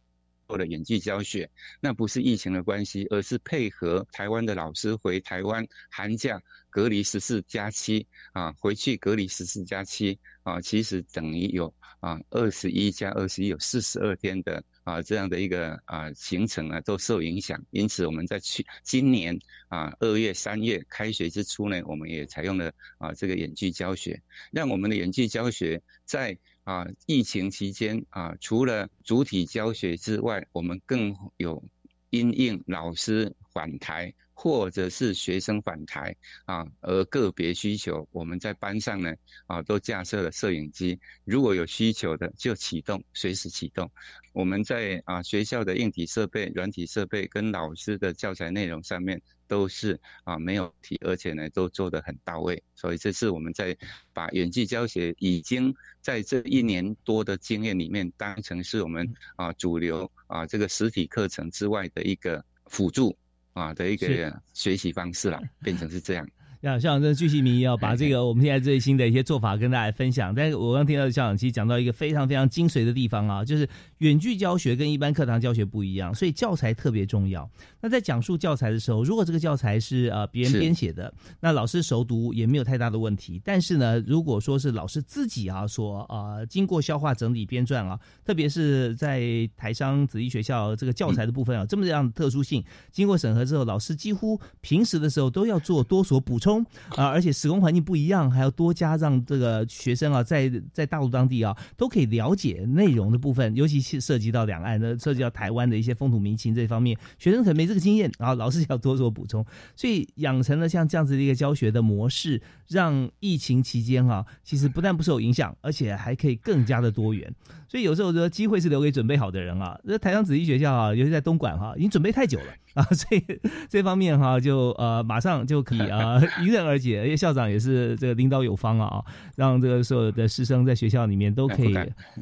做的演技教学，那不是疫情的关系，而是配合台湾的老师回台湾寒假隔离十四加七啊，回去隔离十四加七啊，其实等于有啊二十一加二十一，有四十二天的啊这样的一个啊行程啊都受影响。因此我们在去今年啊二月三月开学之初呢，我们也采用了啊这个演技教学，让我们的演技教学在。啊，疫情期间啊，除了主体教学之外，我们更有因应老师返台或者是学生返台啊，而个别需求，我们在班上呢啊都架设了摄影机，如果有需求的就启动，随时启动。我们在啊学校的硬体设备、软体设备跟老师的教材内容上面。都是啊没有题，而且呢都做得很到位，所以这是我们在把远距教学已经在这一年多的经验里面当成是我们啊主流啊这个实体课程之外的一个辅助啊的一个学习方式了，变成是这样。像校长真的巨细迷要把这个 我们现在最新的一些做法跟大家分享。但是我刚听到校长其实讲到一个非常非常精髓的地方啊，就是远距教学跟一般课堂教学不一样，所以教材特别重要。那在讲述教材的时候，如果这个教材是呃别人编写的，那老师熟读也没有太大的问题。但是呢，如果说是老师自己啊所呃经过消化整理编撰啊，特别是在台商子弟学校这个教材的部分啊，这么样的特殊性，经过审核之后，老师几乎平时的时候都要做多所补充。啊，而且时空环境不一样，还要多加让这个学生啊，在在大陆当地啊，都可以了解内容的部分，尤其是涉及到两岸的，涉及到台湾的一些风土民情这方面，学生可能没这个经验，然后老师要多做补充，所以养成了像这样子的一个教学的模式，让疫情期间啊，其实不但不受影响，而且还可以更加的多元。所以有时候说，机会是留给准备好的人啊。这台商子弟学校啊，尤其在东莞哈，已经准备太久了啊，所以这方面哈，就呃马上就可以啊 迎刃而解。因为校长也是这个领导有方啊，让这个所有的师生在学校里面都可以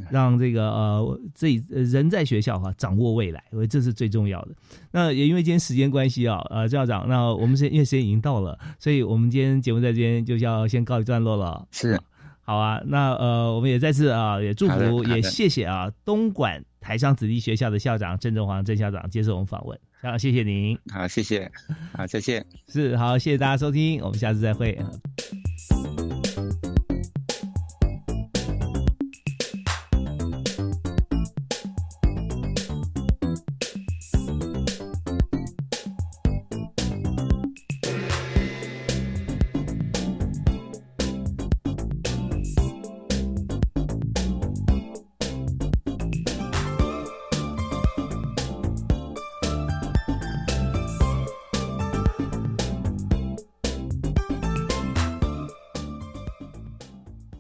让这个呃自己人在学校哈掌握未来，因为这是最重要的。那也因为今天时间关系啊，呃校长，那我们是因为时间已经到了，所以我们今天节目在这边就要先告一段落了。是。好啊，那呃，我们也再次啊，也祝福，也谢谢啊，东莞台商子弟学校的校长郑正煌郑校长接受我们访问，好，谢谢您，好，谢谢，好，再见，是好，谢谢大家收听，我们下次再会。